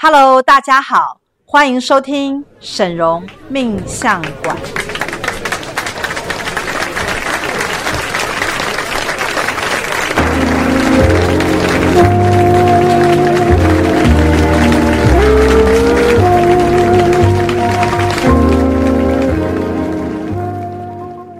Hello，大家好，欢迎收听沈荣命相馆。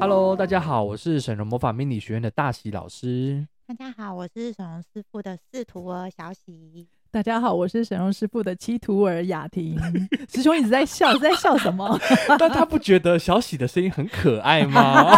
Hello，大家好，我是沈荣魔法命理学院的大喜老师。大家好，我是沈荣师傅的四徒儿小喜。大家好，我是沈荣师傅的七徒儿雅婷。师兄一直在笑，是在笑什么？但他不觉得小喜的声音很可爱吗？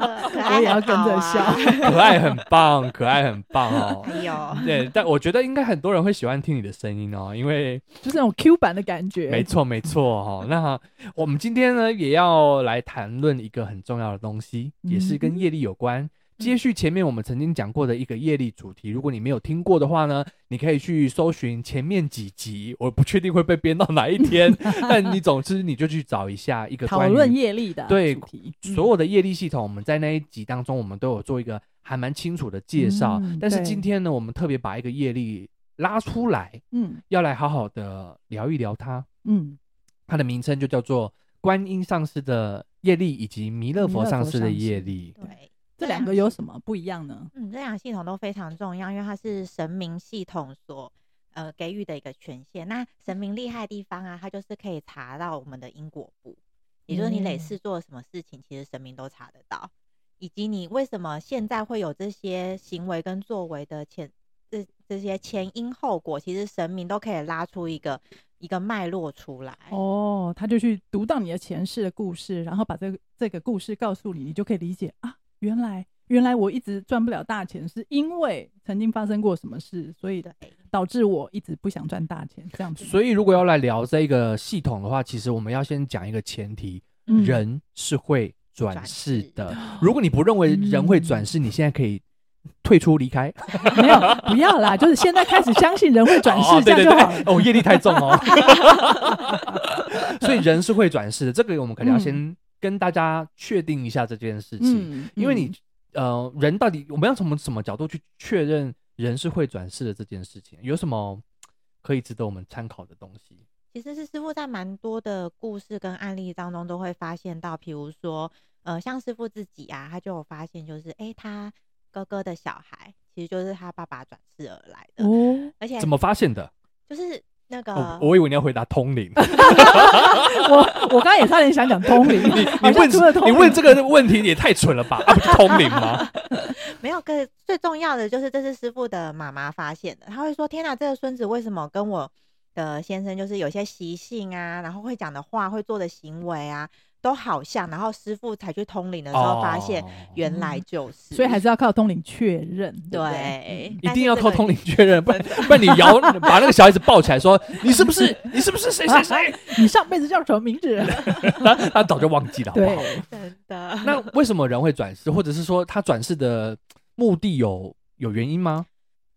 我也要跟着笑，可爱很棒，可爱很棒哦。有，对，但我觉得应该很多人会喜欢听你的声音哦，因为就是那种 Q 版的感觉。没错，没错哦。那我们今天呢，也要来谈论一个很重要的东西，也是跟业力有关。接续前面我们曾经讲过的一个业力主题，如果你没有听过的话呢，你可以去搜寻前面几集，我不确定会被编到哪一天，但你总之你就去找一下一个讨论业力的对所有的业力系统，我们在那一集当中，我们都有做一个还蛮清楚的介绍。嗯、但是今天呢，我们特别把一个业力拉出来，嗯，要来好好的聊一聊它，嗯，它的名称就叫做观音上师的业力以及弥勒佛上师的业力，对。这两个有什么不一样呢？嗯，这两个系统都非常重要，因为它是神明系统所呃给予的一个权限。那神明厉害的地方啊，它就是可以查到我们的因果簿，也就是你累世做了什么事情，其实神明都查得到，以及你为什么现在会有这些行为跟作为的前这这些前因后果，其实神明都可以拉出一个一个脉络出来。哦，他就去读到你的前世的故事，然后把这个这个故事告诉你，你就可以理解啊。原来，原来我一直赚不了大钱，是因为曾经发生过什么事，所以导致我一直不想赚大钱。这样子。所以，如果要来聊这个系统的话，其实我们要先讲一个前提：嗯、人是会转世的。如果你不认为人会转世，嗯、你现在可以退出离开。没有，不要啦，就是现在开始相信人会转世，这样就好了。哦，业力太重哦。所以人是会转世的，这个我们可能要先、嗯。跟大家确定一下这件事情，嗯嗯、因为你呃，人到底我们要从什么角度去确认人是会转世的这件事情？有什么可以值得我们参考的东西？其实是师傅在蛮多的故事跟案例当中都会发现到，比如说呃，像师傅自己啊，他就有发现，就是哎、欸，他哥哥的小孩其实就是他爸爸转世而来的哦，而且怎么发现的？就是。那个、哦，我以为你要回答通灵。我我刚刚也差点想讲通灵。你你问你问这个问题也太蠢了吧？啊，不是 通灵吗？没有，跟最重要的就是这是师傅的妈妈发现的。他会说：“天哪，这个孙子为什么跟我的先生就是有些习性啊，然后会讲的话，会做的行为啊。”都好像，然后师傅才去通灵的时候，发现原来就是，哦、所以还是要靠通灵确认，对，一定要靠通灵确认，不然不然你摇 把那个小孩子抱起来说，你是不是 你是不是谁谁谁？你上辈子叫什么名字？他他早就忘记了，好不好？真的。那为什么人会转世，或者是说他转世的目的有有原因吗？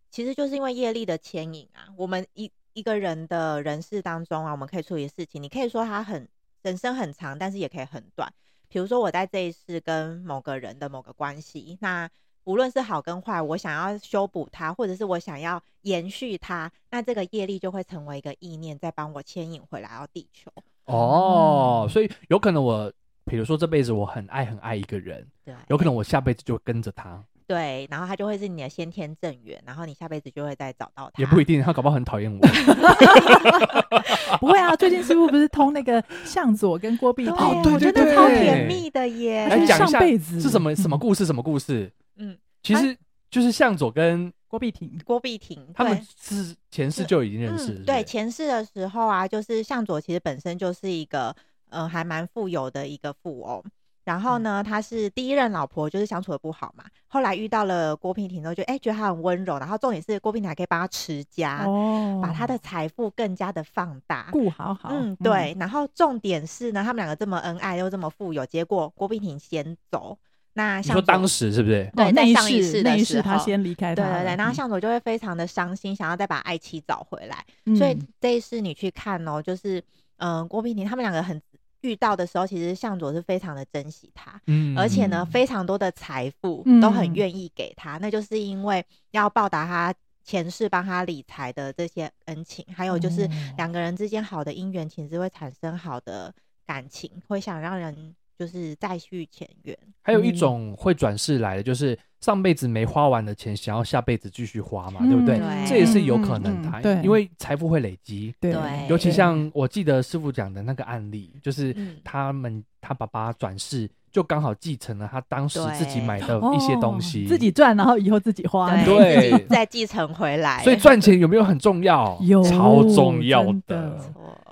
其实就是因为业力的牵引啊。我们一一个人的人事当中啊，我们可以处理事情，你可以说他很。人生很长，但是也可以很短。比如说，我在这一世跟某个人的某个关系，那无论是好跟坏，我想要修补它，或者是我想要延续它，那这个业力就会成为一个意念，再帮我牵引回来到地球。哦，所以有可能我，比如说这辈子我很爱很爱一个人，对，有可能我下辈子就跟着他。对，然后他就会是你的先天正缘，然后你下辈子就会再找到他。也不一定，他搞不好很讨厌我。不会啊，最近师傅不是通那个向佐跟郭碧婷？哦，对对对，超甜蜜的耶！来讲一下上辈子是什么什么故事？什么故事？嗯，其实就是向佐跟郭碧婷，郭碧婷他们是前世就已经认识。对，前世的时候啊，就是向佐其实本身就是一个呃还蛮富有的一个富翁。然后呢，他是第一任老婆，就是相处的不好嘛。后来遇到了郭碧婷之后，就哎觉得她很温柔。然后重点是郭碧婷还可以帮他持家，哦，把他的财富更加的放大，顾好好。嗯，对。嗯、然后重点是呢，他们两个这么恩爱又这么富有，结果郭碧婷先走。那向佐，你说当时是不是？对，在上一世那一世他先离开他。对对对。然后向佐就会非常的伤心，想要再把爱妻找回来。嗯、所以这一世你去看哦，就是嗯、呃，郭碧婷他们两个很。遇到的时候，其实向佐是非常的珍惜他，嗯，而且呢，非常多的财富都很愿意给他，嗯、那就是因为要报答他前世帮他理财的这些恩情，还有就是哦。两个人之间好的姻缘，其实会产生好的感情，会想让人就是再续前缘。还有一种会转世来的，就是上辈子没花完的钱，想要下辈子继续花嘛，对不对？对这也是有可能的，嗯嗯嗯对因为财富会累积。对对尤其像我记得师傅讲的那个案例，就是嗯他们他爸爸转世，就刚好继承了他当时自己买的一些东西，哦自己赚，然后以后自己花。对，对再继承回来。所以赚钱有没有很重要？有超重要的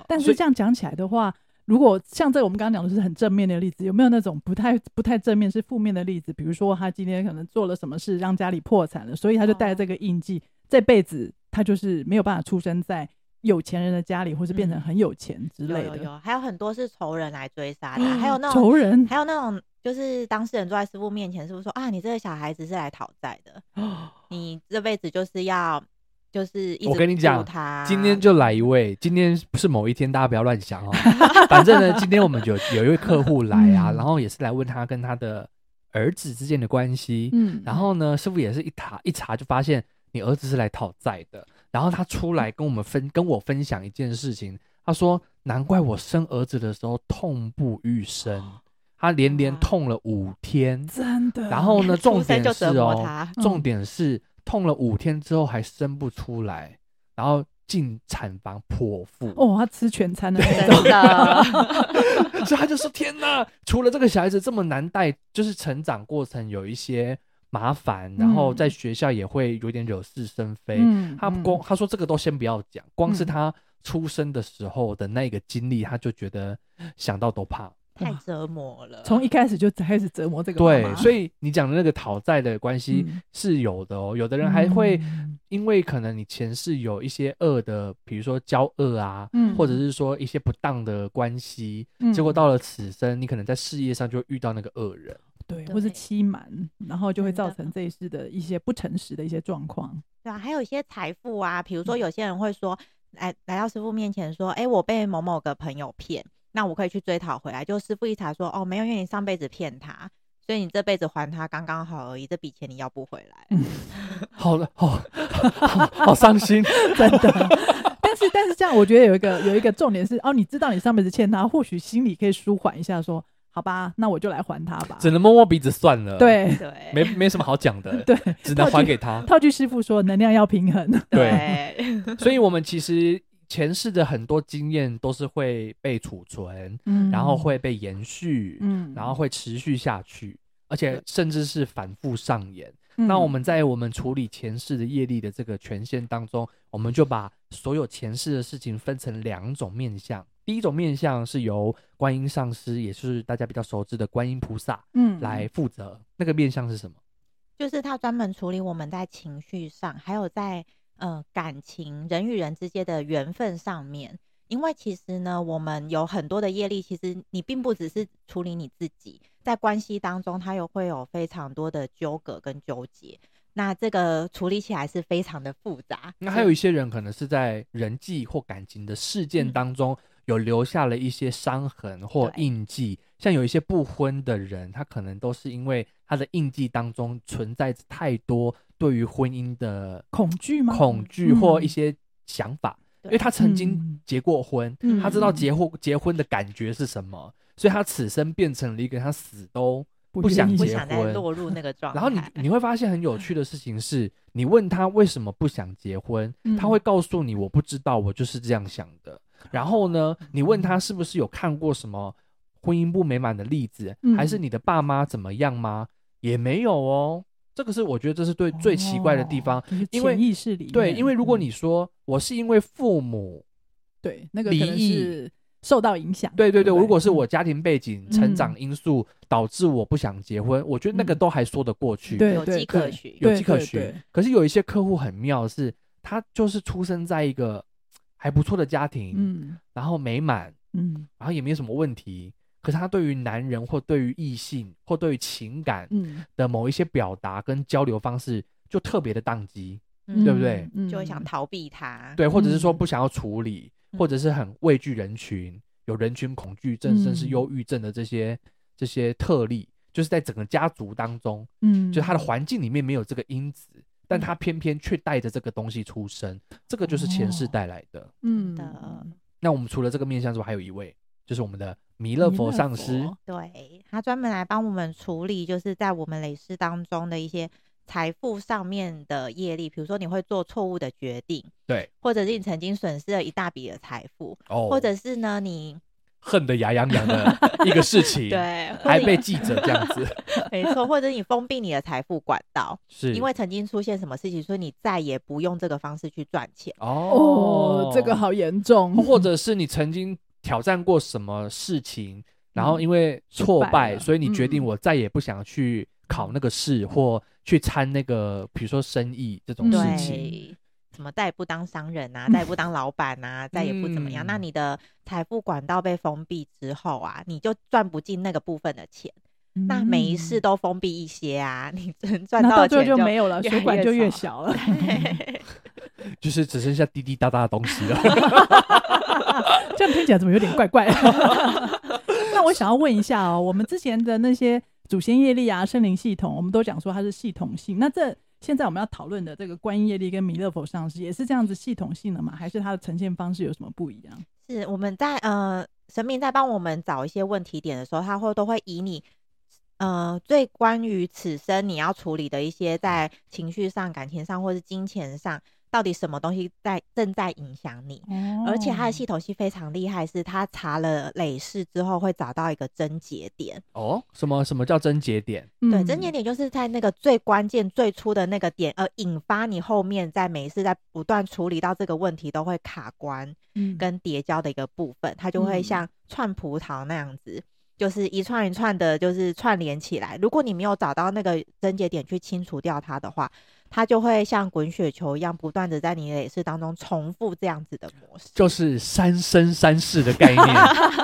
但是这样讲起来的话，如果像这个我们刚刚讲的是很正面的例子，有没有那种不太不太正面是负面的例子？比如说他今天可能做了什么事让家里破产了，所以他就带这个印记，这辈子他就是没有办法出生在有钱人的家里，或是变成很有钱之类的。有有有，还有很多是仇人来追杀的，还有那种仇人还有那种就是当事人坐在师傅面前，师傅说啊，你这个小孩子是来讨债的，你这辈子就是要就是一直我跟你讲今天就来一位，今天不是某一天，大家不要乱想哦。反正呢，今天我们有有一位客户来啊，嗯然后也是来问他跟他的儿子之间的关系。嗯，然后呢，师傅也是一查一查就发现你儿子是来讨债的。然后他出来跟我们分跟我分享一件事情，他说：“难怪我生儿子的时候痛不欲生，他连连痛了五天。真的。然后呢，重点是哦，他，重点是痛了五天之后还生不出来，然后进产房剖腹。哦，他吃全餐的那真种。的，所以他就说：“天哪！除了这个小孩子这么难带，就是成长过程有一些麻烦，然后在学校也会有点惹是生非。嗯他光他说这个都先不要讲，光是嗯他出生的时候的那个经历，他就觉得想到都怕。太折磨了。从一开始就开始折磨这个对，所以你讲的那个讨债的关系嗯是有的哦。有的人还会嗯因为可能你前世有一些恶的，比如说交恶啊，嗯或者是说一些不当的关系，嗯结果到了此生，你可能在事业上就会遇到那个恶人。对，或是欺瞒，然后就会造成这一世的一些不诚实的一些状况。对啊，还有一些财富啊，比如说嗯有些人会说，来来到师傅面前说，哎，我被某某个朋友骗，那我可以去追讨回来。就师傅一查说，哦，没有，因为你上辈子骗他，所以你这辈子还他刚刚好而已，这笔钱你要不回来。嗯 好了，好，好好伤心。真的。但是但是这样，我觉得有一个有一个重点是，哦，你知道你上辈子欠他，或许心里可以舒缓一下，说，好吧，那我就来还他吧。只能摸摸鼻子算了。，对对，没没什么好讲的，对，只能还给他。套句师傅说，能量要平衡。对对，所以，我们其实前世的很多经验都是会被储存，嗯然后会被延续，嗯然后会持续下去，而且甚至是反复上演。嗯那我们在我们处理前世的业力的这个权限当中，我们就把所有前世的事情分成两种面向。第一种面向是由观音上师，也就是大家比较熟知的观音菩萨嗯来负责。那个面向是什么？就是他专门处理我们在情绪上，还有在呃感情人与人之间的缘分上面。因为其实呢，我们有很多的业力，其实你并不只是处理你自己，在关系当中，它又会有非常多的纠葛跟纠结。那这个处理起来是非常的复杂。那还有一些人可能是在人际或感情的事件当中有留下了一些伤痕或印记，像有一些不婚的人，他可能都是因为他的印记当中存在着太多对于婚姻的恐惧吗？恐惧或一些想法，对因为他曾经嗯结过婚，嗯他知道结婚结婚的感觉是什么，所以他此生变成了一个他死都不想结婚想再落入那个状态。然后你你会发现很有趣的事情是，你问他为什么不想结婚，嗯他会告诉你我不知道，我就是这样想的。然后呢，你问他是不是有看过什么婚姻不美满的例子，嗯还是你的爸妈怎么样吗？也没有哦。这个是我觉得这是对最奇怪的地方。哦因为潜意识里对，因为如果嗯你说我是因为父母，对那个可能离异是受到影响，对对对，不如果是嗯我家庭背景、成长因素导致我不想结婚，我觉得那个都还说得过去。有对对对迹可循。有迹可循。可是有一些客户很妙的是，他就是出生在一个还不错的家庭，嗯然后美满，嗯然后也没有什么问题。可是他对于男人或对于异性或对于情感嗯，的某一些表达跟交流方式，就特别的宕机，嗯。对不对？嗯就会想逃避他。对，或者是说嗯不想要处理，嗯。或者是很畏惧人群，有人群恐惧症，甚至忧郁症的这些这些特例，就是在整个家族当中，嗯，就他的环境里面没有这个因子，但他偏偏却带着这个东西出生，这个就是前世带来的。嗯的，那我们除了这个面相之外，还有一位，就是我们的弥勒佛上师。对，他专门来帮我们处理，就是在我们累世当中的一些财富上面的业力，比如说你会做错误的决定，对，或者是你曾经损失了一大笔的财富，哦，或者是呢你。恨得牙痒痒的一个事情，对，还被记者这样子，没错，或者你封闭你的财富管道，是因为曾经出现什么事情，所以你再也不用这个方式去赚钱。哦，这个好严重。或者是你曾经挑战过什么事情，然后因为挫败，所以你决定我再也不想去考那个试，或去参那个，比如说生意这种事情。什么再也不当商人啊，再也不当老板啊，再也不怎么样。嗯、那你的财富管道被封闭之后啊，你就赚不进那个部分的钱。嗯、那每一次都封闭一些啊，你真赚到的钱就，就没有了，水管就越小了，就是只剩下滴滴答答的东西了。这样听起来怎么有点怪怪？那我想要问一下哦，我们之前的那些祖先业力啊、生灵系统，我们都讲说它是系统性，那这。现在我们要讨论的这个观音业力跟弥勒佛上师也是这样子系统性的吗？还是它的呈现方式有什么不一样？是我们在呃神明在帮我们找一些问题点的时候，他会都会以你呃最关于此生你要处理的一些在情绪上、感情上或是金钱上。到底什么东西在正在影响你？哦、而且它的系统是非常厉害，是它查了累世之后会找到一个症结点。哦，什么什么叫症结点？对，症结点就是在那个最关键、最初的那个点，而引发你后面在每一次在不断处理到这个问题都会卡关，跟叠交的一个部分，它就会像串葡萄那样子，就是一串一串的，就是串联起来。如果你没有找到那个症结点去清除掉它的话，它就会像滚雪球一样，不断的在你的也是当中重复这样子的模式，就是 三生三世的概念，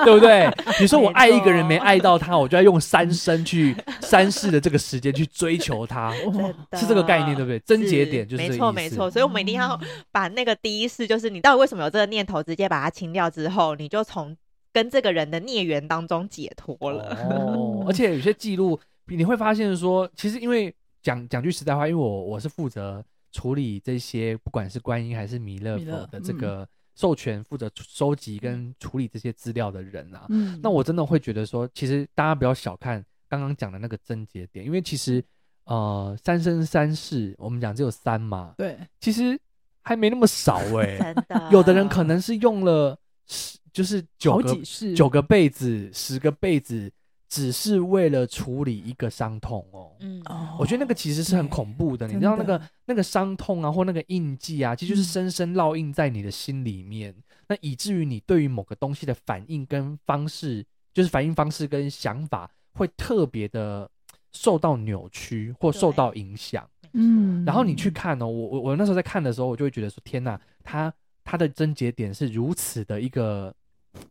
对不对？比如说我爱一个人没爱到他，我就要用三生去三世的这个时间去追求他，是这个概念，对不对？症结点就是。没错没错，所以我们一定要把那个第一世，就是你到底为什么有这个念头，直接把它清掉之后，你就从跟这个人的孽缘当中解脱了。哦，而且有些记录，你会发现说，其实因为。讲讲句实在话，因为我我是负责处理这些，不管是观音还是弥勒佛的这个授权，负责收集跟处理这些资料的人啊。嗯，那我真的会觉得说，其实大家不要小看刚刚讲的那个症结点，因为其实呃三生三世，我们讲只有三嘛，对，其实还没那么少哎、欸，真的，有的人可能是用了十，就是九个九个被子，十个被子。只是为了处理一个伤痛哦，嗯，我觉得那个其实是很恐怖的。你知道那个那个伤痛啊，或那个印记啊，其实就是深深烙印在你的心里面。那以至于你对于某个东西的反应跟方式，就是反应方式跟想法，会特别的受到扭曲或受到影响。嗯，然后你去看哦，我我我那时候在看的时候，我就会觉得说，天哪，他他的症结点是如此的一个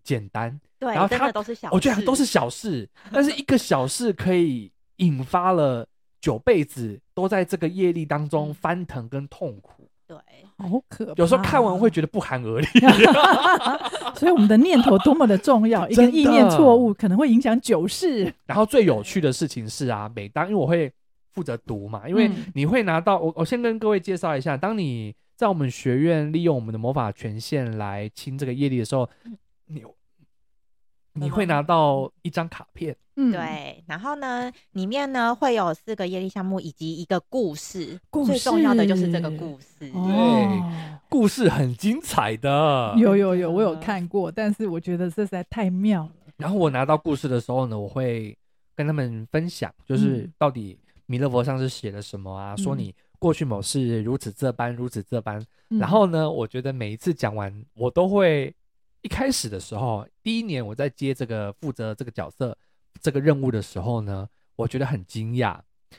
简单。对，然后他都是小，我觉得都是小事，但是一个小事可以引发了九辈子都在这个业力当中翻腾跟痛苦。对，好可怕。有时候看完会觉得不寒而栗。所以我们的念头多么的重要，一个意念错误可能会影响九世。然后最有趣的事情是啊，每当因为我会负责读嘛，因为你会拿到我，我先跟各位介绍一下，当你在我们学院利用我们的魔法权限来清这个业力的时候，你。你会拿到一张卡片，嗯，对，然后呢，里面呢会有四个业力项目以及一个故事，故事最重要的就是这个故事，对，哦、故事很精彩的，有有有，我有看过，但是我觉得这实在太妙了。然后我拿到故事的时候呢，我会跟他们分享，就是到底弥勒佛上是写了什么啊？嗯、说你过去某事如此这般，如此这般。嗯、然后呢，我觉得每一次讲完，我都会。一开始的时候，第一年我在接这个负责这个角色这个任务的时候呢，我觉得很惊讶，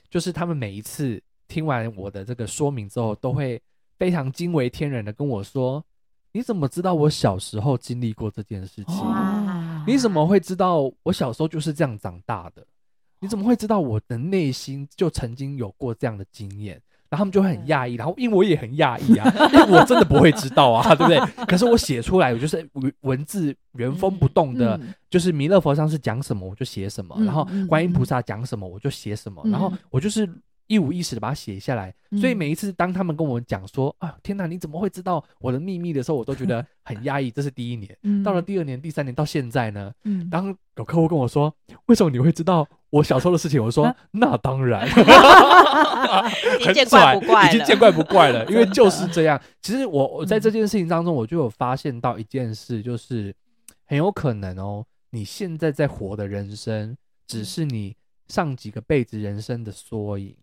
就是他们每一次听完我的这个说明之后，都会非常惊为天人的跟我说：“你怎么知道我小时候经历过这件事情？哇你怎么会知道我小时候就是这样长大的？你怎么会知道我的内心就曾经有过这样的经验？”然后他们就会很讶异，然后因为我也很讶异啊，因为我真的不会知道啊，对不对？可是我写出来，我就是文文字原封不动的，就是弥勒佛上是讲什么我就写什么，然后观音菩萨讲什么我就写什么，然后我就是一五一十的把它写下来。所以每一次当他们跟我讲说：“啊，天哪，你怎么会知道我的秘密的时候，我都觉得很压抑。”这是第一年。到了第二年、第三年，到现在呢，当有客户跟我说：“为什么你会知道我小时候的事情？”我说：“那当然，已经见怪不怪了，已经见怪不怪了，因为就是这样。其实我我在这件事情当中，我就有发现到一件事，就是很有可能哦，你现在在活的人生，只是你上几个辈子人生的缩影。”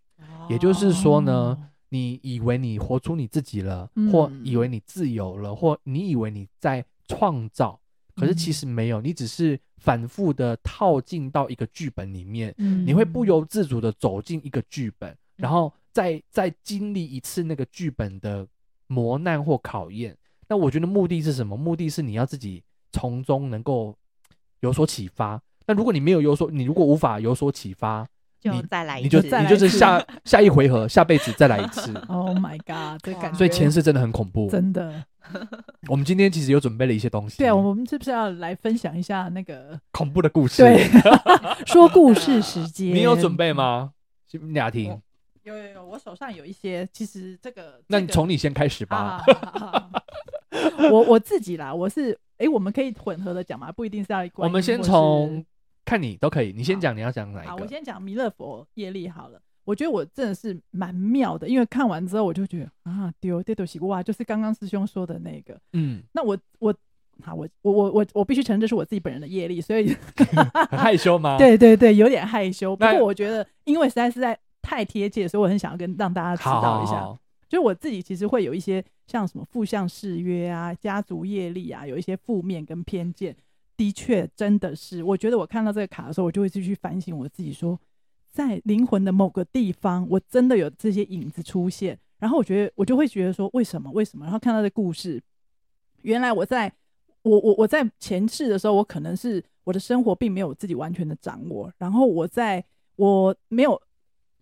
也就是说呢，你以为你活出你自己了，或以为你自由了，或你以为你在创造，可是其实没有，你只是反复的套进到一个剧本里面，你会不由自主的走进一个剧本，然后再再经历一次那个剧本的磨难或考验。那我觉得目的是什么？目的是你要自己从中能够有所启发。那如果你没有有所，你如果无法有所启发。就再来一次，你就你就是下下一回合，下辈子再来一次。Oh my god，这 感觉，所以前世真的很恐怖，真的。我们今天其实有准备了一些东西，对啊，我们是不是要来分享一下那个 恐怖的故事？对，说故事时间，你有准备吗？雅婷，有有有，我手上有一些，其实这个，那你从你先开始吧。我我自己啦，我是哎，我们可以混合的讲吗？不一定是要一。我们先从。看你都可以，你先讲，你要讲哪一个？好，我先讲弥勒佛业力好了。我觉得我真的是蛮妙的，因为看完之后我就觉得啊，丢丢丢西哇，就是刚刚师兄说的那个。嗯，那我我好，我我我我我必须承认这是我自己本人的业力，所以 很害羞吗？对对对，有点害羞。不过我觉得，因为实在是在太贴切，所以我很想要跟让大家知道一下。好好好，就我自己其实会有一些像什么负向誓约啊、家族业力啊，有一些负面跟偏见。的确，真的是，我觉得我看到这个卡的时候，我就会继续反省我自己说，说在灵魂的某个地方，我真的有这些影子出现。然后我觉得，我就会觉得说，为什么？为什么？然后看到这故事，原来我在我我我在前世的时候，我可能是我的生活并没有自己完全的掌握。然后我在我没有，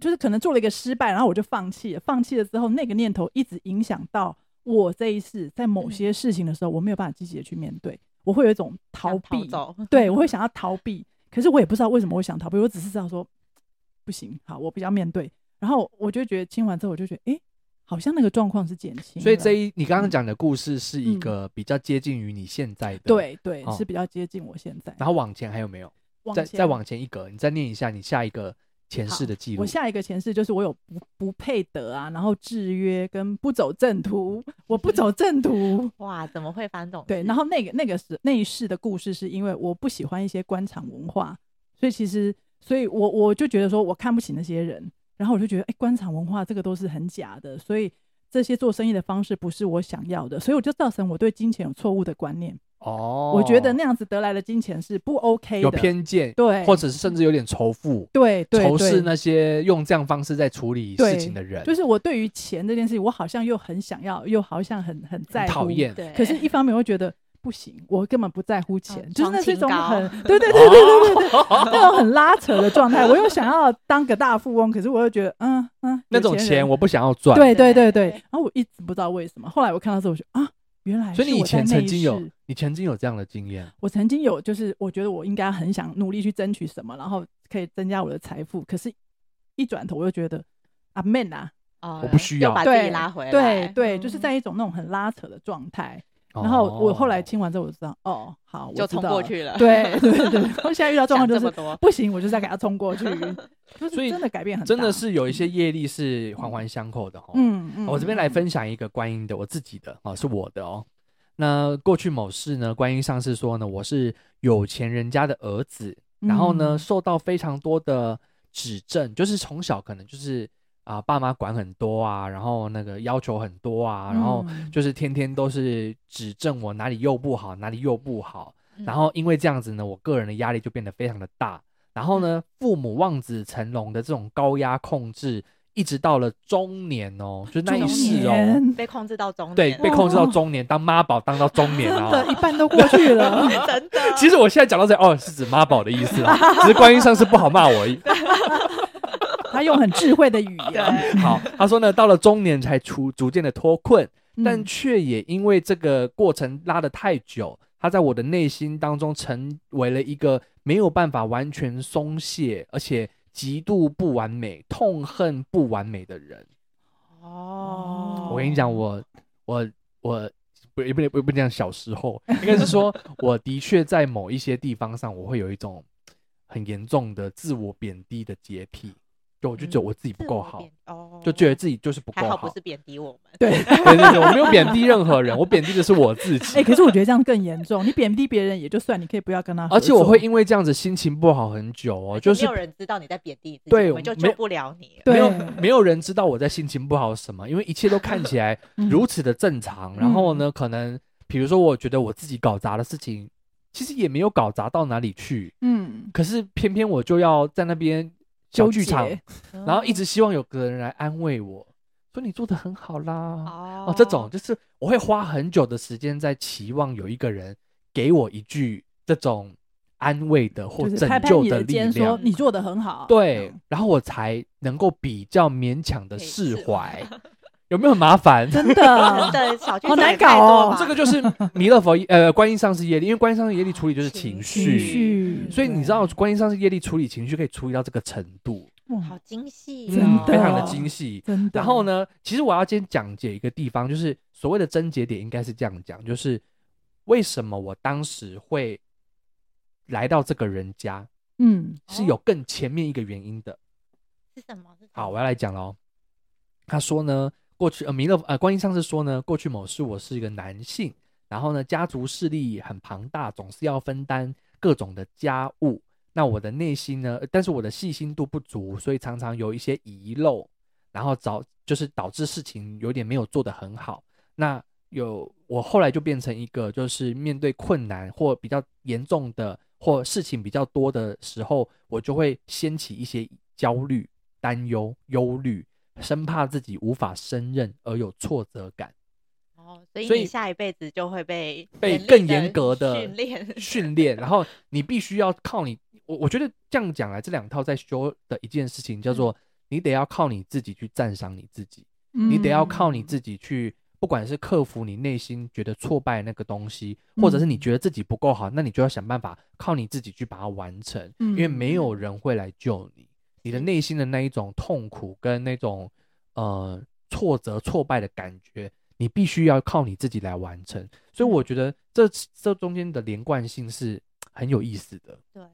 就是可能做了一个失败，然后我就放弃了。放弃了之后，那个念头一直影响到我这一世，在某些事情的时候，我没有办法积极的去面对。我会有一种逃避，逃对，我会想要逃避，可是我也不知道为什么我想逃避，我只是知道说不行，好，我比较面对，然后我就觉得听完之后，我就觉得，哎、欸，好像那个状况是减轻。所以这一你刚刚讲的故事是一个比较接近于你现在的，对对，是比较接近我现在。然后往前还有没有？再再往前一格，你再念一下你下一个。前世的记录，我下一个前世就是我有不不配得啊，然后制约跟不走正途，我不走正途，哇，怎么会翻动？对，然后那个那个是那一世的故事，是因为我不喜欢一些官场文化，所以其实，所以我我就觉得说我看不起那些人，然后我就觉得，哎，官场文化这个都是很假的，所以这些做生意的方式不是我想要的，所以我就造成我对金钱有错误的观念。哦，我觉得那样子得来的金钱是不 OK 的，有偏见，对，或者是甚至有点仇富，对，对，仇视那些用这样方式在处理事情的人。就是我对于钱这件事情，我好像又很想要，又好像很很在乎，讨厌。可是一方面我会觉得不行，我根本不在乎钱，就是那是一种很，对对对对对对对，那种很拉扯的状态。我又想要当个大富翁，可是我又觉得，嗯嗯，那种钱我不想要赚。对对对对，然后我一直不知道为什么，后来我看到之后，我就啊。原来，所以你以前曾经有，你曾经有这样的经验。我曾经有，就是我觉得我应该很想努力去争取什么，然后可以增加我的财富。可是，一转头我又觉得，啊，man 啊，哦，我不需要，把自己拉回来。对对，就是在一种那种很拉扯的状态。然后我后来听完之后，我就知道，哦，好，就冲过去了。对对对，我现在遇到状况就是不行，我就再给他冲过去。所以真的改变很大，真的是有一些业力是环环相扣的哈。嗯嗯，我这边来分享一个观音的，我自己的哦，是我的哦。那过去某事呢，观音上是说呢，我是有钱人家的儿子，然后呢，受到非常多的指正，就是从小可能就是。啊，爸妈管很多啊，然后那个要求很多啊，然后就是天天都是指正我哪里又不好，哪里又不好。然后因为这样子呢，我个人的压力就变得非常的大。然后呢，父母望子成龙的这种高压控制，一直到了中年哦，就是那一世哦，被控制到中年，对，被控制到中年，当妈宝当到中年啊，真的，一半都过去了，真的。其实我现在讲到这，哦，是指妈宝的意思啦，只是观音上是不好骂我而已。他用很智慧的语言，好，他说呢，到了中年才出逐渐的脱困，但却也因为这个过程拉得太久，他在我的内心当中成为了一个没有办法完全松懈，而且极度不完美、痛恨不完美的人。哦，我跟你讲，我我我不也不能不不讲小时候，应该是说，我的确在某一些地方上，我会有一种很严重的自我贬低的洁癖。就我就觉得我自己不够好，哦，就觉得自己就是不够好。不是贬低我们，对对对对，我没有贬低任何人，我贬低的是我自己。哎、欸，可是我觉得这样更严重。你贬低别人也就算，你可以不要跟他。而且我会因为这样子心情不好很久哦，就是没有人知道你在贬低自己，对，我们就救不了你。没有没有人知道我在心情不好什么，因为一切都看起来如此的正常。嗯、然后呢，可能比如说我觉得我自己搞砸的事情，其实也没有搞砸到哪里去。嗯，可是偏偏我就要在那边。小剧场，然后一直希望有个人来安慰我，说你做的很好啦。哦，哦，这种就是我会花很久的时间在期望有一个人给我一句这种安慰的或拯救的力量，说你做的很好。对，然后我才能够比较勉强的释怀。有没有很麻烦？真的，真的小剧好难搞哦。这个就是弥勒佛呃，观音上师业力，因为观音上师业力处理就是情绪，情绪，所以你知道观音上师业力处理情绪可以处理到这个程度，哇，好精细，真的，非常的精细，真的。然后呢，其实我要先讲解一个地方，就是所谓的症结点应该是这样讲，就是为什么我当时会来到这个人家，嗯，是有更前面一个原因的，是什么？好，我要来讲喽。他说呢。过去呃，弥勒呃，观音上师说呢，过去某事我是一个男性，然后呢，家族势力很庞大，总是要分担各种的家务。那我的内心呢，但是我的细心度不足，所以常常有一些遗漏，然后导就是导致事情有点没有做得很好。那有我后来就变成一个，就是面对困难或比较严重的或事情比较多的时候，我就会掀起一些焦虑、担忧、忧虑。生怕自己无法胜任而有挫折感，哦，所以你下一辈子就会被被更严格的训练。训练，然后你必须要靠你。我我觉得这样讲来，这两套在修的一件事情叫做，你得要靠你自己去赞赏你自己，嗯、你得要靠你自己去，不管是克服你内心觉得挫败那个东西，或者是你觉得自己不够好，那你就要想办法靠你自己去把它完成，嗯、因为没有人会来救你。你的内心的那一种痛苦跟那种呃挫折挫败的感觉，你必须要靠你自己来完成。所以我觉得这这中间的连贯性是很有意思的。对，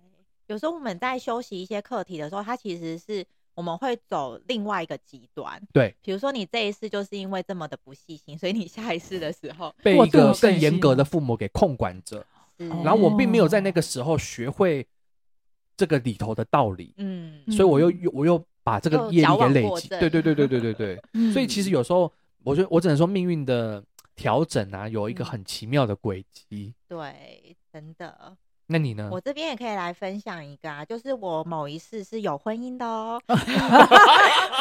有时候我们在修习一些课题的时候，它其实是我们会走另外一个极端。对，比如说你这一次就是因为这么的不细心，所以你下一次的时候被一个更严格的父母给控管着。然后我并没有在那个时候学会。这个里头的道理，嗯，所以我又又我又把这个业力给累积，对对对对对对对，嗯、所以其实有时候，我觉得我只能说命运的调整啊，有一个很奇妙的轨迹，对，真的。那你呢？我这边也可以来分享一个啊，就是我某一世是有婚姻的哦，我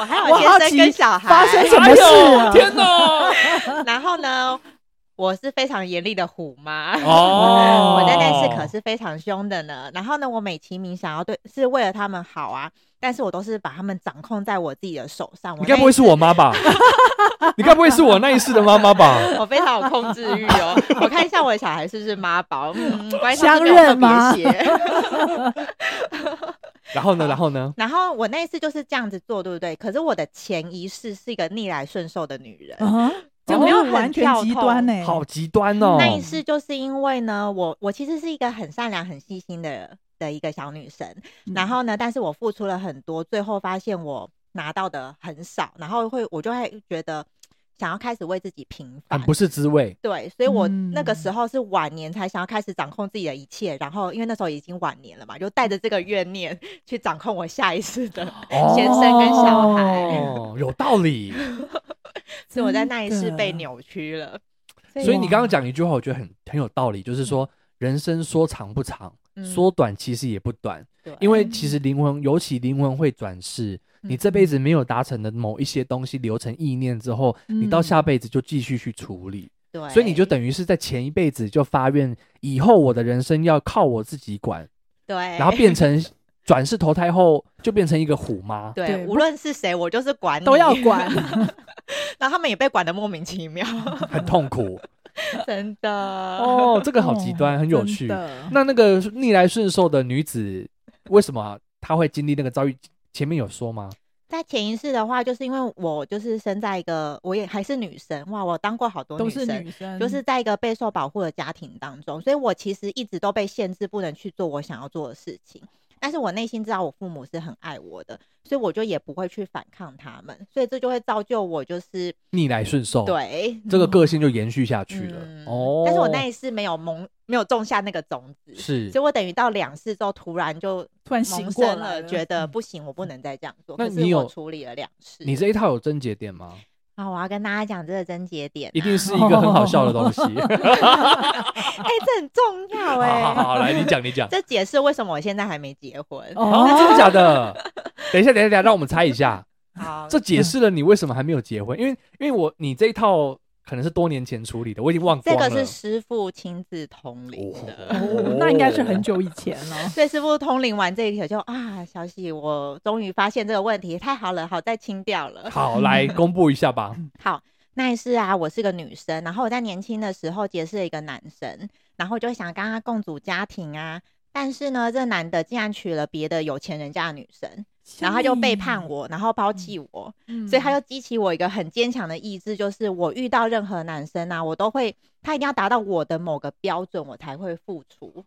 还有先生跟小孩，发生什么事啊？天哪！然后呢？我是非常严厉的虎妈哦，我在那次可是非常凶的呢。然后呢，我美其名想要对，是为了他们好啊，但是我都是把他们掌控在我自己的手上。你该不会是我妈吧？你该不会是我那一世的妈妈吧？我非常有控制欲哦。我看一下我的小孩是不是妈宝，嗯，关系相认吗？然后呢？然后呢？然后我那一次就是这样子做，对不对？可是我的前一世是一个逆来顺受的女人。Uh-huh. 就没有完全极端呢？好极端哦！那一次就是因为呢，我我其实是一个很善良、很细心的的一个小女生，嗯、然后呢，但是我付出了很多，最后发现我拿到的很少，然后会我就会觉得想要开始为自己平反，不是滋味。对，所以我那个时候是晚年才想要开始掌控自己的一切，然后因为那时候已经晚年了嘛，就带着这个怨念 去掌控我下一次的先生跟小孩。哦，有道理。是我在那一世被扭曲了，所以，你刚刚讲一句话，我觉得很很有道理，就是说人生说长不长，嗯、说短其实也不短，对。因为其实灵魂，尤其灵魂会转世，嗯、你这辈子没有达成的某一些东西留成意念之后，嗯、你到下辈子就继续去处理，对，所以你就等于是在前一辈子就发愿，以后我的人生要靠我自己管，对，然后变成。转世投胎后就变成一个虎妈，对，对无论是谁，我就是管你，都要管。然后他们也被管得莫名其妙，很痛苦，真的。哦，这个好极端，哦、很有趣。那那个逆来顺受的女子，为什么她会经历那个遭遇？前面有说吗？在潜意识的话，就是因为我就是生在一个，我也还是女生哇，我当过好多女生，都是女生，就是在一个备受保护的家庭当中，所以我其实一直都被限制，不能去做我想要做的事情。但是我内心知道我父母是很爱我的，所以我就也不会去反抗他们，所以这就会造就我就是逆来顺受，对，这个个性就延续下去了。嗯、哦，但是我那一世没有萌，没有种下那个种子，是，所以我等于到两世之后突然就突然醒过来了，觉得不行，我不能再这样做。那你有处理了两世？你这一套有症结点吗？啊，我要跟大家讲这个真节点、啊，一定是一个很好笑的东西。哎、欸，这很重要哎、欸。好，好，好，来，你讲，你讲。这解释为什么我现在还没结婚？哦，真的假的？等一下，等一下，让我们猜一下。好，这解释了你为什么还没有结婚，因为，因为我你这一套。可能是多年前处理的，我已经忘光了。这个是师傅亲自通灵的，哦，那应该是很久以前了。所以师傅通灵完这一条就啊，小喜，我终于发现这个问题，太好了，好再清掉了。好，来公布一下吧。好，那一世啊，我是个女生，然后我在年轻的时候结识了一个男生，然后就想跟他共组家庭啊，但是呢，这男的竟然娶了别的有钱人家的女生。然后他就背叛我，然后抛弃我，嗯、所以他就激起我一个很坚强的意志，就是我遇到任何男生啊，我都会，他一定要达到我的某个标准，我才会付出。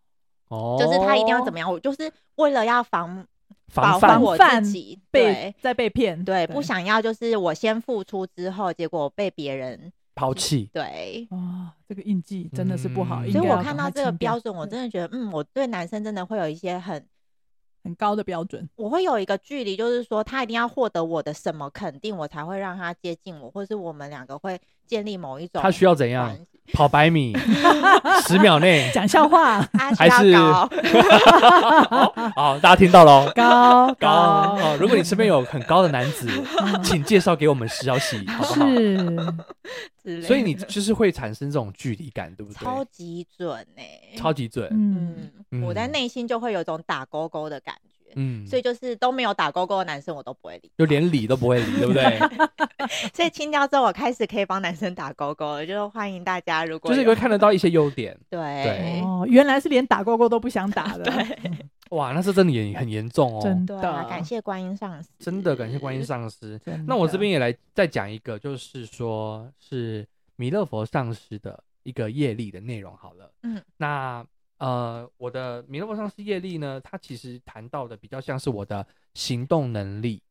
哦，就是他一定要怎么样，我就是为了要防防范我自己，对，再被骗，对，不想要就是我先付出之后，结果被别人抛弃。对，哦，这个印记真的是不好。嗯、所以我看到这个标准，我真的觉得，嗯，我对男生真的会有一些很。很高的标准，我会有一个距离，就是说他一定要获得我的什么肯定，我才会让他接近我，或是我们两个会建立某一种。他需要怎样？跑百米，十秒内 讲笑话，还是高？好，大家听到了，高高哦。如果你身边有很高的男子，请介绍给我们石小喜，好不好？是，所以你就是会产生这种距离感，对不对？超级准呢，超级准。嗯，我在内心就会有一种打勾勾的感觉。嗯，所以就是都没有打勾勾的男生，我都不会理，就连理都不会理，对不对？所以清掉之后，我开始可以帮男生打勾勾了，就是欢迎大家，如果就是会看得到一些优点。对，对哦，原来是连打勾勾都不想打的。对，哇，那是真的也很严重哦。真的，感谢观音上师。真的感谢观音上师。那我这边也来再讲一个，就是说是弥勒佛上师的一个业力的内容好了。嗯，那。呃，我的弥勒佛上师业力呢，它其实谈到的比较像是我的行动能力。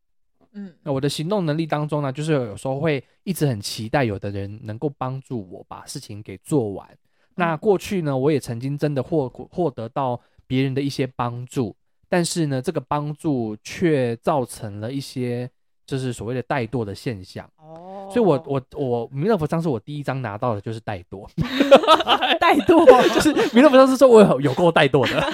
嗯，那我的行动能力当中呢，就是有时候会一直很期待有的人能够帮助我把事情给做完。嗯、那过去呢，我也曾经真的获获得到别人的一些帮助，但是呢，这个帮助却造成了一些就是所谓的怠惰的现象。哦。所以我，我我我弥勒佛上师，我第一张拿到的就是怠惰，怠惰 就是弥勒佛上是说我有有够怠惰的，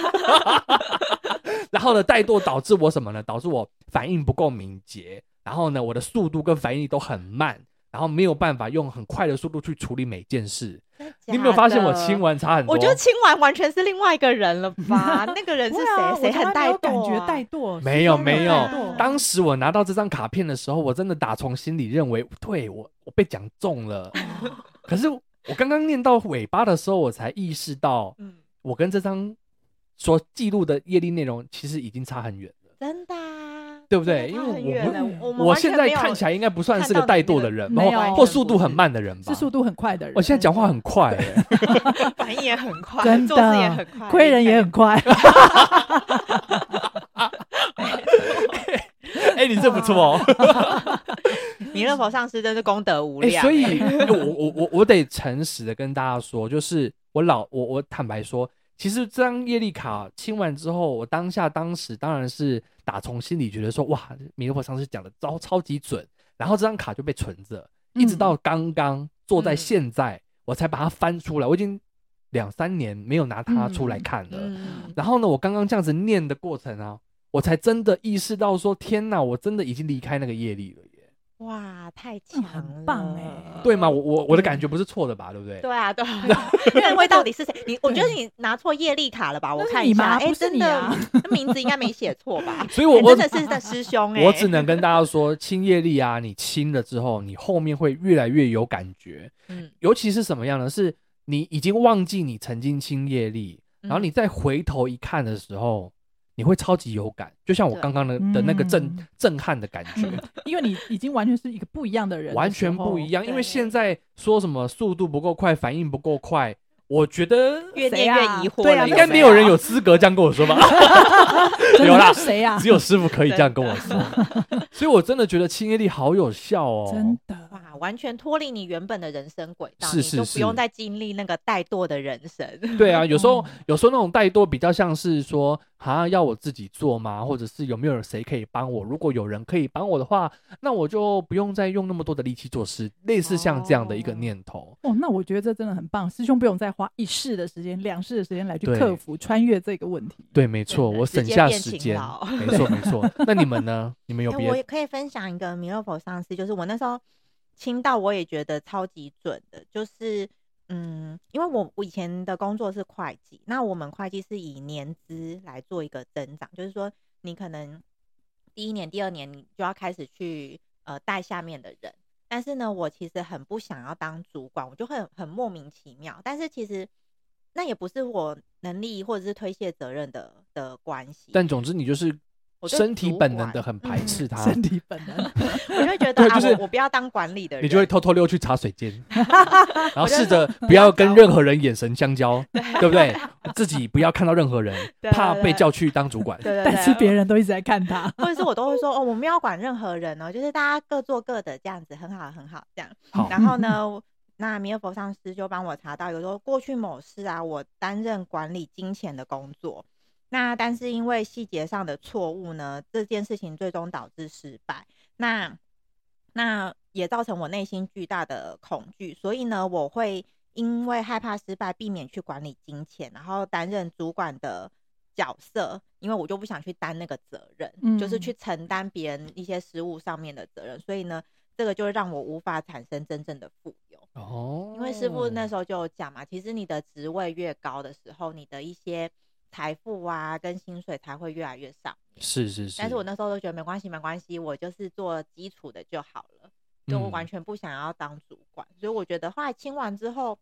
然后呢，怠惰导致我什么呢？导致我反应不够敏捷，然后呢，我的速度跟反应都很慢，然后没有办法用很快的速度去处理每件事。你有没有发现我清完差很多？我觉得清完完全是另外一个人了吧？那个人是谁？谁很怠惰？感觉怠惰？没有没有。当时我拿到这张卡片的时候，我真的打从心里认为，对我我被讲中了。可是我刚刚念到尾巴的时候，我才意识到，我跟这张所记录的业力内容其实已经差很远了。真的。对不对？因为我我现在看起来应该不算是个怠惰的人，没有，或速度很慢的人吧？是速度很快的人。我现在讲话很快，反应也很快，真的，做事也很快，亏人也很快。哎，你这不错哦。弥勒佛上师真是功德无量。所以，我我我我得诚实的跟大家说，就是我老我我坦白说。其实这张业力卡清完之后，我当下当时当然是打从心里觉得说，哇，弥勒佛上师讲的超超级准，然后这张卡就被存着，一直到刚刚坐在现在，嗯、我才把它翻出来。我已经两三年没有拿它出来看了。嗯、然后呢，我刚刚这样子念的过程啊，我才真的意识到说，天哪，我真的已经离开那个业力了。哇，太强了，很棒哎，对吗？我我我的感觉不是错的吧？对不对？对啊，对啊。那位到底是谁？你我觉得你拿错业力卡了吧？我看一下，哎，真的，那名字应该没写错吧？所以，我我真的是的师兄哎。我只能跟大家说，清业力啊，你清了之后，你后面会越来越有感觉。嗯，尤其是什么样呢？是你已经忘记你曾经清业力，然后你再回头一看的时候，你会超级有感，就像我刚刚的的那个震、嗯、震撼的感觉，因为你已经完全是一个不一样的人的，完全不一样。因为现在说什么速度不够快，反应不够快。我觉得 越念越疑惑，对啊，应该没有人有资格这样跟我说吧？有啦，谁啊？只有师傅可以这样跟我说。所以，我真的觉得清业力好有效哦，真的哇，完全脱离你原本的人生轨道，是是是，你就不用再经历那个怠惰的人生。对啊，有时候有时候那种怠惰比较像是说，啊，要我自己做吗？或者是有没有人谁可以帮我？如果有人可以帮我的话，那我就不用再用那么多的力气做事，类似像这样的一个念头。哦，那我觉得这真的很棒，师兄不用再花一世的时间、两世的时间来去克服、穿越这个问题。对，没错，我省下时间。没错，没错。那你们呢？你们有别的？我也可以分享一个弥勒佛上师，就是我那时候听到，我也觉得超级准的。就是，嗯，因为我我以前的工作是会计，那我们会计是以年资来做一个增长，就是说，你可能第一年、第二年你就要开始去呃带下面的人。但是呢，我其实很不想要当主管，我就很很莫名其妙。但是其实那也不是我能力或者是推卸责任的的关系。但总之，你就是身体本能的很排斥他。身体本能，我就会觉得就是我不要当管理的人，你就会偷偷溜去茶水间，然后试着不要跟任何人眼神相交，对不对？自己不要看到任何人，怕被叫去当主管。对对，但是别人都一直在看他，或者是我都会说哦，我没有管任何人哦，就是大家各做各的这样子，很好很好这样。好，然后呢，那弥勒佛上师就帮我查到，有时候过去某事啊，我担任管理金钱的工作，那但是因为细节上的错误呢，这件事情最终导致失败。那那也造成我内心巨大的恐惧，所以呢，我会。因为害怕失败，避免去管理金钱，然后担任主管的角色，因为我就不想去担那个责任，嗯、就是去承担别人一些失误上面的责任，所以呢，这个就让我无法产生真正的富有。哦，因为师傅那时候就有讲嘛，其实你的职位越高的时候，你的一些财富啊跟薪水才会越来越上。是是是。但是我那时候都觉得没关系，没关系，我就是做基础的就好了，就我完全不想要当主管，嗯、所以我觉得后来清完之后。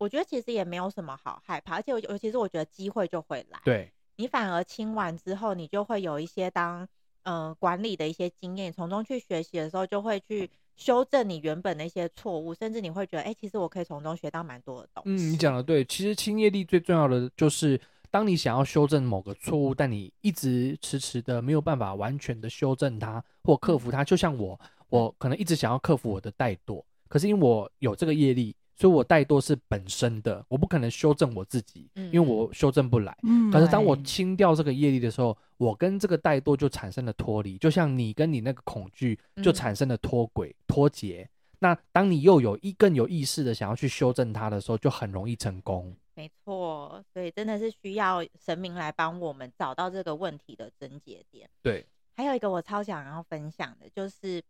我觉得其实也没有什么好害怕，而且尤其是我觉得机会就会来。对，你反而清完之后，你就会有一些当嗯、呃、管理的一些经验，从中去学习的时候，就会去修正你原本的一些错误，甚至你会觉得，哎、欸，其实我可以从中学到蛮多的东西。嗯，你讲的对，其实清业力最重要的就是，当你想要修正某个错误，但你一直迟迟的没有办法完全的修正它或克服它，就像我，我可能一直想要克服我的怠惰，可是因为我有这个业力。所以，我怠惰是本身的，我不可能修正我自己，因为我修正不来。嗯，可是当我清掉这个业力的时候，我跟这个怠惰就产生了脱离，就像你跟你那个恐惧就产生了脱轨、脱节。那当你又有一更有意识的想要去修正它的时候，就很容易成功。没错，所以真的是需要神明来帮我们找到这个问题的症结点。对，还有一个我超想要分享的，就是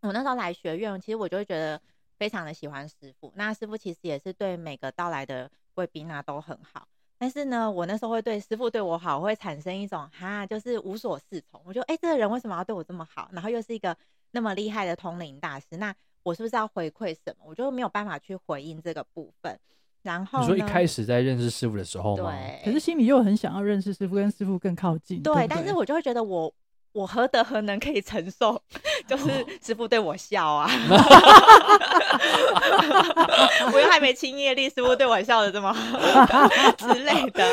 我那时候来学院，其实我就会觉得。非常的喜欢师傅，那师傅其实也是对每个到来的贵宾啊都很好。但是呢，我那时候会对师傅对我好，会产生一种哈，就是无所适从。我就哎、欸，这个人为什么要对我这么好？然后又是一个那么厉害的通灵大师，那我是不是要回馈什么？我就没有办法去回应这个部分。然后你说一开始在认识师傅的时候吗？对，可是心里又很想要认识师傅，跟师傅更靠近。对，对对，但是我就会觉得我。我何德何能可以承受？就是 师傅对我笑啊，我又还没清业力，师傅对我笑的这么好之类的。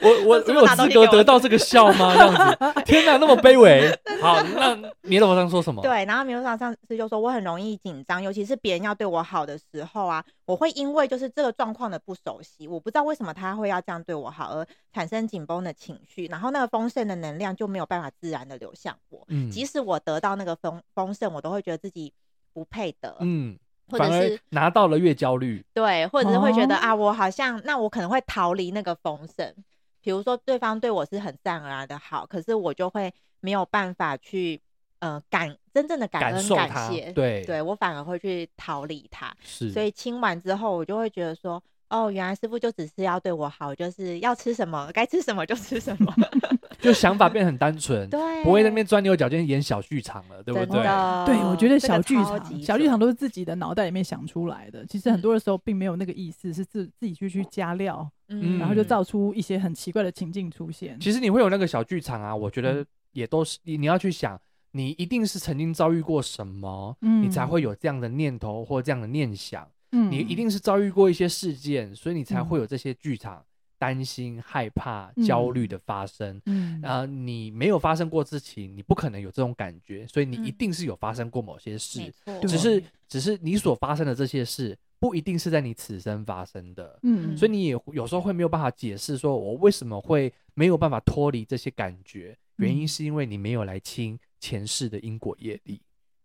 我我我有资格得到这个笑吗？这样子，天哪，那么卑微。好，那弥勒佛上说什么？对，然后弥勒佛上师就说，我很容易紧张，尤其是别人要对我好的时候啊，我会因为就是这个状况的不熟悉，我不知道为什么他会要这样对我好，而产生紧绷的情绪，然后那个丰盛的能量就没有办法自然的流向我。嗯，即使我得到那个丰丰盛，我都会觉得自己不配得。嗯，或者是拿到了越焦虑。对，或者是会觉得、哦、啊，我好像那我可能会逃离那个丰盛。比如说对方对我是很自然而然的好，可是我就会没有办法去呃感真正的感恩感谢。对，对我反而会去逃离他。是，所以清完之后，我就会觉得说。哦，原来师傅就只是要对我好，就是要吃什么该吃什么就吃什么，就想法变很单纯，对，不会在那边钻牛角尖演小剧场了，对不对？对，我觉得小剧场、这个、小剧场都是自己的脑袋里面想出来的，其实很多的时候并没有那个意思，是自自己去去加料，嗯，然后就造出一些很奇怪的情境出现。其实你会有那个小剧场啊，我觉得也都是你你要去想。你一定是曾经遭遇过什么，嗯，你才会有这样的念头或这样的念想，嗯，你一定是遭遇过一些事件，所以你才会有这些剧场担心、害怕、焦虑的发生，嗯，啊，你没有发生过事情，你不可能有这种感觉，所以你一定是有发生过某些事，只是只是你所发生的这些事不一定是在你此生发生的，嗯，所以你也有时候会没有办法解释说我为什么会没有办法脱离这些感觉，原因是因为你没有来清。前世的因果业力，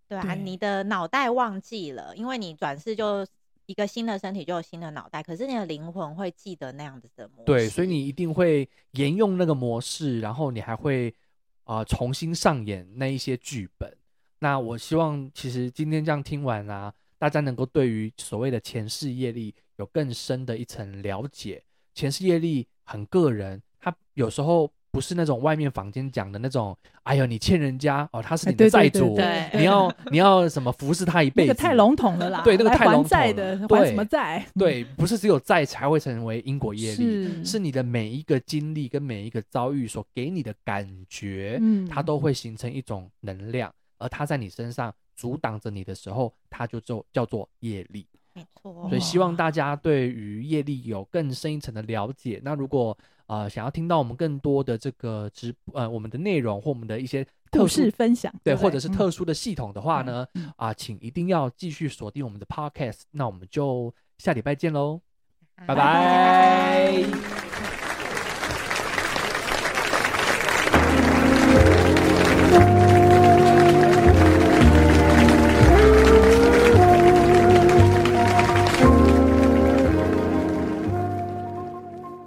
对啊，你的脑袋忘记了，因为你转世就一个新的身体，就有新的脑袋，可是你的灵魂会记得那样子的模式，对，所以你一定会沿用那个模式，然后你还会啊、呃、重新上演那一些剧本。那我希望，其实今天这样听完啊，大家能够对于所谓的前世业力有更深的一层了解。前世业力很个人，他有时候。不是那种外面坊间讲的那种，哎呦，你欠人家哦，他是你的债主，你要 你要什么服侍他一辈子，那个太笼统了啦。对，那个太笼统了债的，还什么债？对，不是只有债才会成为因果业力，是，是你的每一个经历跟每一个遭遇所给你的感觉，嗯，它都会形成一种能量，而它在你身上阻挡着你的时候，它就就叫做业力。没错。所以希望大家对于业力有更深一层的了解。那如果呃，想要听到我们更多的这个直呃我们的内容或我们的一些故事分享，对，对或者是特殊的系统的话呢，啊、嗯呃，请一定要继续锁定我们的 Podcast。那我们就下礼拜见喽，拜拜。拜拜。